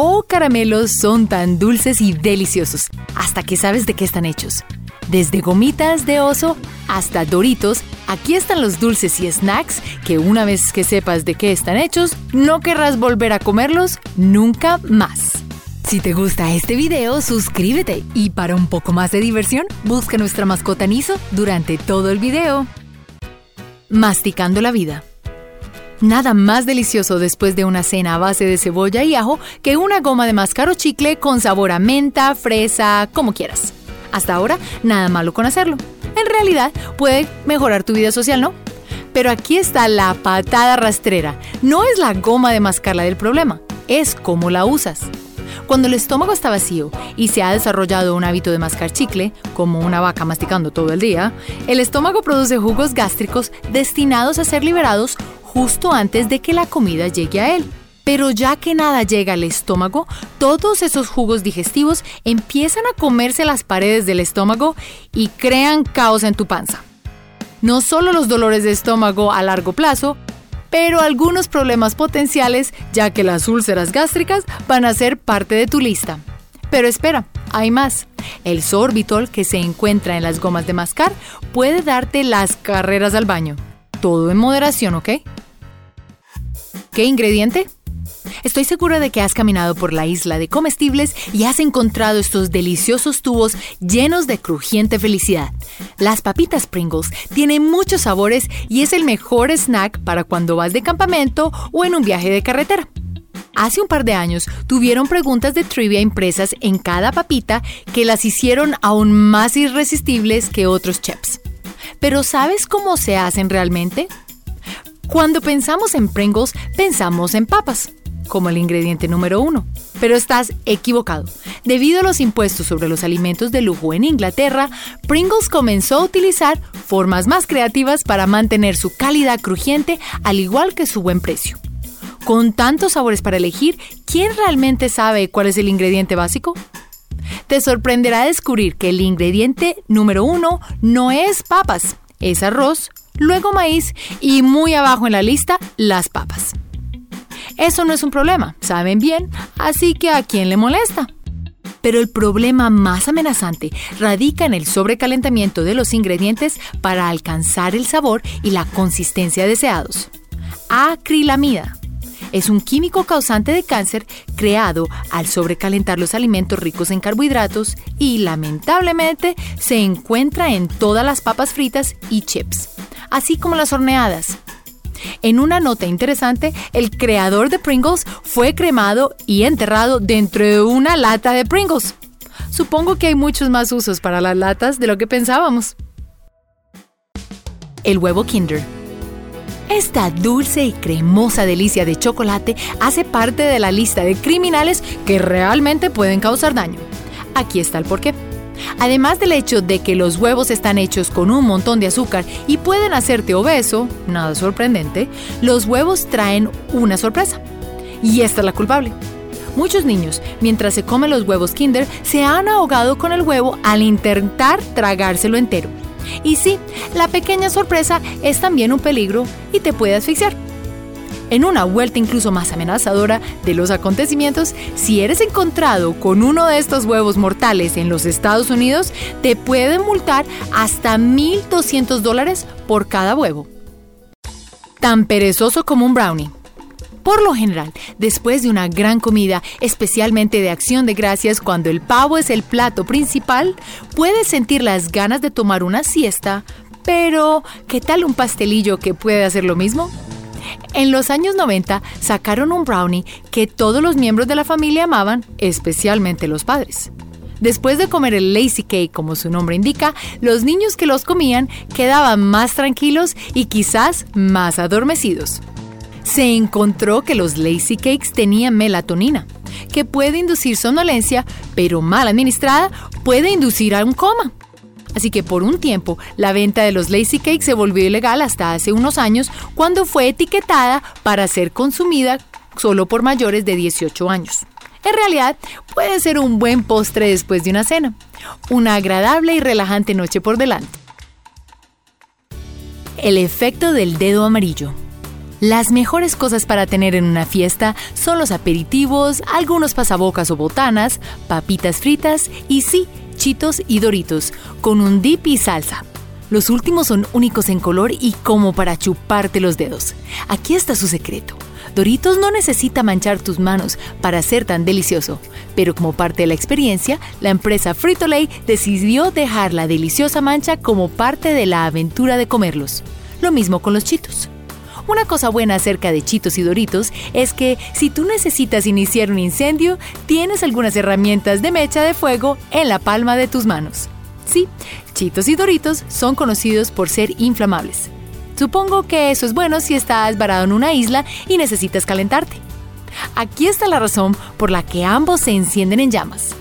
o caramelos son tan dulces y deliciosos, hasta que sabes de qué están hechos. Desde gomitas de oso hasta doritos, aquí están los dulces y snacks que una vez que sepas de qué están hechos, no querrás volver a comerlos nunca más. Si te gusta este video, suscríbete y para un poco más de diversión, busca nuestra mascota Niso durante todo el video. Masticando la vida. Nada más delicioso después de una cena a base de cebolla y ajo que una goma de mascar o chicle con sabor a menta, fresa, como quieras. Hasta ahora, nada malo con hacerlo. En realidad, puede mejorar tu vida social, ¿no? Pero aquí está la patada rastrera. No es la goma de mascarla del problema, es cómo la usas. Cuando el estómago está vacío y se ha desarrollado un hábito de mascar chicle, como una vaca masticando todo el día, el estómago produce jugos gástricos destinados a ser liberados justo antes de que la comida llegue a él. Pero ya que nada llega al estómago, todos esos jugos digestivos empiezan a comerse las paredes del estómago y crean caos en tu panza. No solo los dolores de estómago a largo plazo, pero algunos problemas potenciales, ya que las úlceras gástricas van a ser parte de tu lista. Pero espera, hay más. El sorbitol que se encuentra en las gomas de mascar puede darte las carreras al baño. Todo en moderación, ¿ok? ¿Qué ingrediente? Estoy segura de que has caminado por la isla de comestibles y has encontrado estos deliciosos tubos llenos de crujiente felicidad. Las papitas Pringles tienen muchos sabores y es el mejor snack para cuando vas de campamento o en un viaje de carretera. Hace un par de años tuvieron preguntas de trivia impresas en cada papita que las hicieron aún más irresistibles que otros chips. Pero ¿sabes cómo se hacen realmente? Cuando pensamos en Pringles, pensamos en papas como el ingrediente número uno. Pero estás equivocado. Debido a los impuestos sobre los alimentos de lujo en Inglaterra, Pringles comenzó a utilizar formas más creativas para mantener su calidad crujiente al igual que su buen precio. Con tantos sabores para elegir, ¿quién realmente sabe cuál es el ingrediente básico? Te sorprenderá descubrir que el ingrediente número uno no es papas, es arroz, luego maíz y muy abajo en la lista, las papas. Eso no es un problema, saben bien, así que ¿a quién le molesta? Pero el problema más amenazante radica en el sobrecalentamiento de los ingredientes para alcanzar el sabor y la consistencia deseados. Acrilamida es un químico causante de cáncer creado al sobrecalentar los alimentos ricos en carbohidratos y lamentablemente se encuentra en todas las papas fritas y chips, así como las horneadas. En una nota interesante, el creador de Pringles fue cremado y enterrado dentro de una lata de Pringles. Supongo que hay muchos más usos para las latas de lo que pensábamos. El huevo Kinder. Esta dulce y cremosa delicia de chocolate hace parte de la lista de criminales que realmente pueden causar daño. Aquí está el porqué. Además del hecho de que los huevos están hechos con un montón de azúcar y pueden hacerte obeso, nada sorprendente, los huevos traen una sorpresa. Y esta es la culpable. Muchos niños, mientras se comen los huevos Kinder, se han ahogado con el huevo al intentar tragárselo entero. Y sí, la pequeña sorpresa es también un peligro y te puede asfixiar. En una vuelta incluso más amenazadora de los acontecimientos, si eres encontrado con uno de estos huevos mortales en los Estados Unidos, te pueden multar hasta 1.200 dólares por cada huevo. Tan perezoso como un brownie. Por lo general, después de una gran comida, especialmente de acción de gracias cuando el pavo es el plato principal, puedes sentir las ganas de tomar una siesta, pero ¿qué tal un pastelillo que puede hacer lo mismo? En los años 90 sacaron un brownie que todos los miembros de la familia amaban, especialmente los padres. Después de comer el lazy cake, como su nombre indica, los niños que los comían quedaban más tranquilos y quizás más adormecidos. Se encontró que los lazy cakes tenían melatonina, que puede inducir somnolencia, pero mal administrada puede inducir a un coma. Así que por un tiempo la venta de los Lazy Cakes se volvió ilegal hasta hace unos años cuando fue etiquetada para ser consumida solo por mayores de 18 años. En realidad, puede ser un buen postre después de una cena. Una agradable y relajante noche por delante. El efecto del dedo amarillo. Las mejores cosas para tener en una fiesta son los aperitivos, algunos pasabocas o botanas, papitas fritas y sí, chitos y doritos, con un dip y salsa. Los últimos son únicos en color y como para chuparte los dedos. Aquí está su secreto. Doritos no necesita manchar tus manos para ser tan delicioso, pero como parte de la experiencia, la empresa Frito-Lay decidió dejar la deliciosa mancha como parte de la aventura de comerlos. Lo mismo con los chitos. Una cosa buena acerca de Chitos y Doritos es que si tú necesitas iniciar un incendio, tienes algunas herramientas de mecha de fuego en la palma de tus manos. Sí, Chitos y Doritos son conocidos por ser inflamables. Supongo que eso es bueno si estás varado en una isla y necesitas calentarte. Aquí está la razón por la que ambos se encienden en llamas.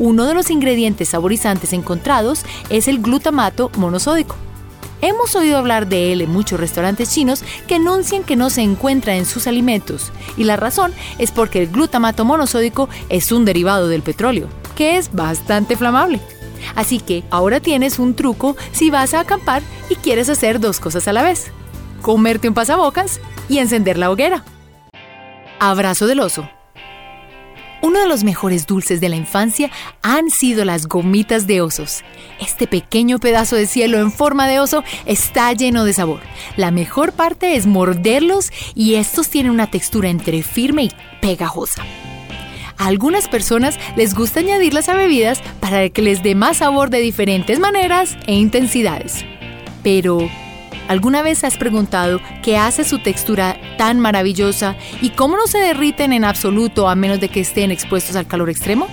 Uno de los ingredientes saborizantes encontrados es el glutamato monosódico. Hemos oído hablar de él en muchos restaurantes chinos que anuncian que no se encuentra en sus alimentos, y la razón es porque el glutamato monosódico es un derivado del petróleo, que es bastante flamable. Así que ahora tienes un truco si vas a acampar y quieres hacer dos cosas a la vez. Comerte un pasabocas y encender la hoguera. Abrazo del oso. Uno de los mejores dulces de la infancia han sido las gomitas de osos. Este pequeño pedazo de cielo en forma de oso está lleno de sabor. La mejor parte es morderlos y estos tienen una textura entre firme y pegajosa. A algunas personas les gusta añadirlas a bebidas para que les dé más sabor de diferentes maneras e intensidades. Pero, ¿Alguna vez has preguntado qué hace su textura tan maravillosa y cómo no se derriten en absoluto a menos de que estén expuestos al calor extremo?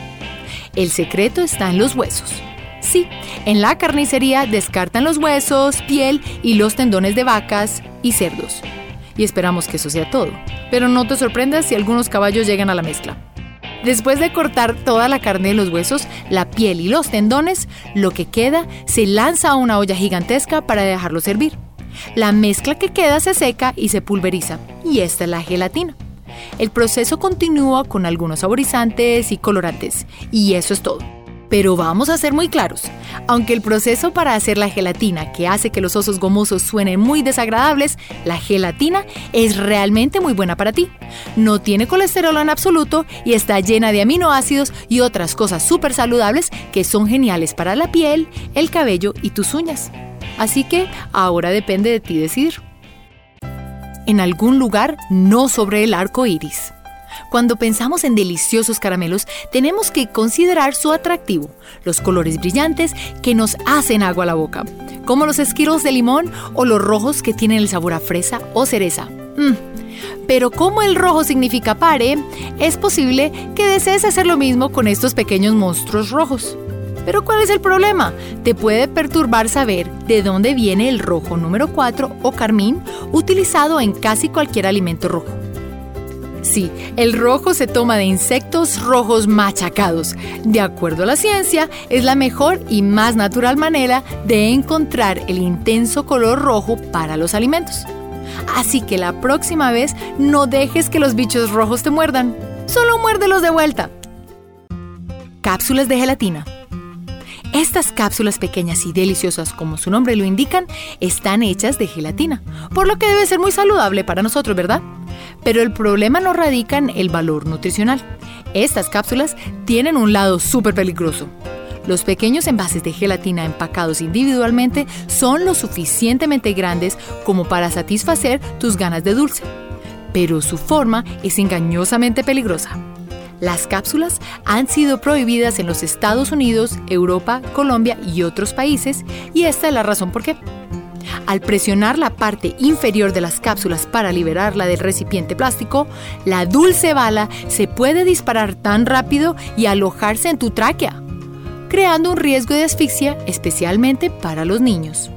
El secreto está en los huesos. Sí, en la carnicería descartan los huesos, piel y los tendones de vacas y cerdos. Y esperamos que eso sea todo. Pero no te sorprendas si algunos caballos llegan a la mezcla. Después de cortar toda la carne de los huesos, la piel y los tendones, lo que queda se lanza a una olla gigantesca para dejarlo servir. La mezcla que queda se seca y se pulveriza, y esta es la gelatina. El proceso continúa con algunos saborizantes y colorantes, y eso es todo. Pero vamos a ser muy claros, aunque el proceso para hacer la gelatina que hace que los osos gomosos suenen muy desagradables, la gelatina es realmente muy buena para ti. No tiene colesterol en absoluto y está llena de aminoácidos y otras cosas súper saludables que son geniales para la piel, el cabello y tus uñas. Así que ahora depende de ti decidir. En algún lugar, no sobre el arco iris. Cuando pensamos en deliciosos caramelos, tenemos que considerar su atractivo, los colores brillantes que nos hacen agua a la boca, como los esquiros de limón o los rojos que tienen el sabor a fresa o cereza. Mm. Pero como el rojo significa pare, es posible que desees hacer lo mismo con estos pequeños monstruos rojos. Pero ¿cuál es el problema? Te puede perturbar saber de dónde viene el rojo número 4 o carmín utilizado en casi cualquier alimento rojo. Sí, el rojo se toma de insectos rojos machacados. De acuerdo a la ciencia, es la mejor y más natural manera de encontrar el intenso color rojo para los alimentos. Así que la próxima vez no dejes que los bichos rojos te muerdan. Solo muérdelos de vuelta. Cápsulas de gelatina. Estas cápsulas pequeñas y deliciosas, como su nombre lo indican, están hechas de gelatina, por lo que debe ser muy saludable para nosotros, ¿verdad? Pero el problema no radica en el valor nutricional. Estas cápsulas tienen un lado súper peligroso. Los pequeños envases de gelatina empacados individualmente son lo suficientemente grandes como para satisfacer tus ganas de dulce, pero su forma es engañosamente peligrosa. Las cápsulas han sido prohibidas en los Estados Unidos, Europa, Colombia y otros países, y esta es la razón por qué. Al presionar la parte inferior de las cápsulas para liberarla del recipiente plástico, la dulce bala se puede disparar tan rápido y alojarse en tu tráquea, creando un riesgo de asfixia especialmente para los niños.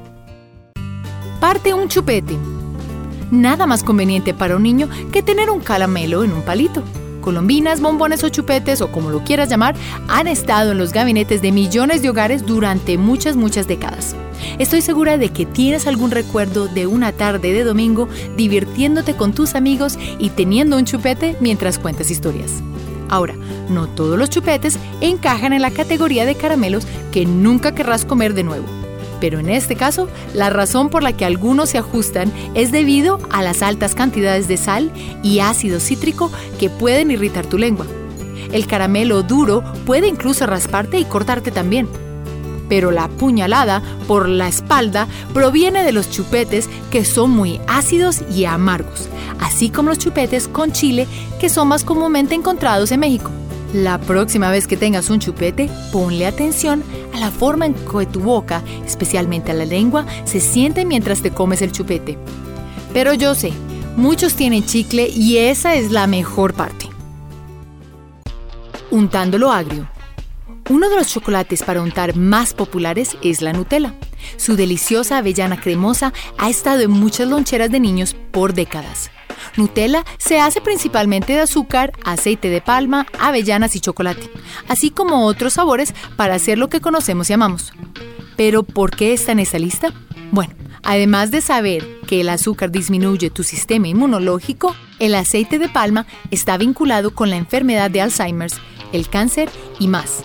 Parte un chupete. Nada más conveniente para un niño que tener un caramelo en un palito colombinas, bombones o chupetes o como lo quieras llamar, han estado en los gabinetes de millones de hogares durante muchas, muchas décadas. Estoy segura de que tienes algún recuerdo de una tarde de domingo divirtiéndote con tus amigos y teniendo un chupete mientras cuentas historias. Ahora, no todos los chupetes encajan en la categoría de caramelos que nunca querrás comer de nuevo Pero en este caso, la razón por la que algunos se ajustan es debido a las altas cantidades de sal y ácido cítrico que pueden irritar tu lengua. El caramelo duro puede incluso rasparte y cortarte también. Pero la puñalada por la espalda proviene de los chupetes que son muy ácidos y amargos, así como los chupetes con chile que son más comúnmente encontrados en México. La próxima vez que tengas un chupete, ponle atención a la forma en que tu boca, especialmente a la lengua, se siente mientras te comes el chupete. Pero yo sé, muchos tienen chicle y esa es la mejor parte. Untándolo agrio. Uno de los chocolates para untar más populares es la Nutella. Su deliciosa avellana cremosa ha estado en muchas loncheras de niños por décadas. Nutella se hace principalmente de azúcar, aceite de palma, avellanas y chocolate, así como otros sabores para hacer lo que conocemos y amamos. Pero ¿por qué está en esa lista? Bueno, además de saber que el azúcar disminuye tu sistema inmunológico, el aceite de palma está vinculado con la enfermedad de Alzheimer, el cáncer y más.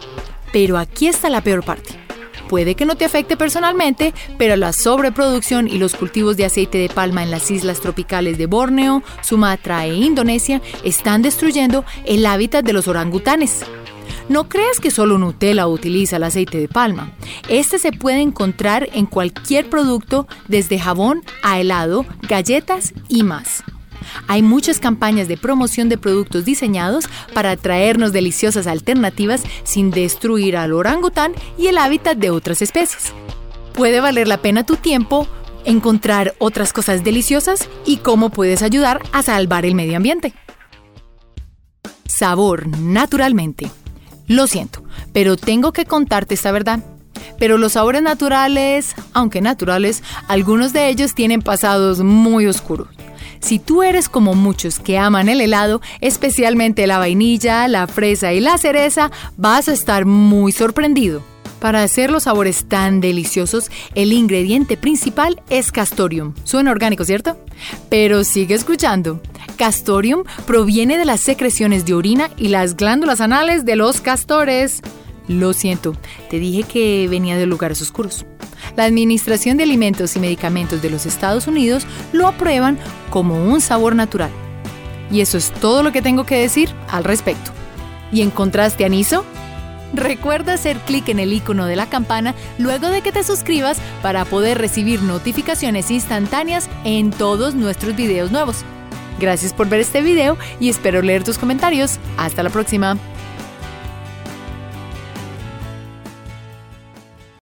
Pero aquí está la peor parte. Puede que no te afecte personalmente, pero la sobreproducción y los cultivos de aceite de palma en las islas tropicales de Borneo, Sumatra e Indonesia están destruyendo el hábitat de los orangutanes. No creas que solo Nutella utiliza el aceite de palma. Este se puede encontrar en cualquier producto, desde jabón a helado, galletas y más. Hay muchas campañas de promoción de productos diseñados para traernos deliciosas alternativas sin destruir al orangután y el hábitat de otras especies. Puede valer la pena tu tiempo encontrar otras cosas deliciosas y cómo puedes ayudar a salvar el medio ambiente. Sabor naturalmente. Lo siento, pero tengo que contarte esta verdad. Pero los sabores naturales, aunque naturales, algunos de ellos tienen pasados muy oscuros. Si tú eres como muchos que aman el helado, especialmente la vainilla, la fresa y la cereza, vas a estar muy sorprendido. Para hacer los sabores tan deliciosos, el ingrediente principal es castorium. Suena orgánico, ¿cierto? Pero sigue escuchando. Castorium proviene de las secreciones de orina y las glándulas anales de los castores. Lo siento, te dije que venía de lugares oscuros. La Administración de Alimentos y Medicamentos de los Estados Unidos lo aprueban como un sabor natural. Y eso es todo lo que tengo que decir al respecto. ¿Y encontraste aniso? Recuerda hacer clic en el icono de la campana luego de que te suscribas para poder recibir notificaciones instantáneas en todos nuestros videos nuevos. Gracias por ver este video y espero leer tus comentarios. Hasta la próxima.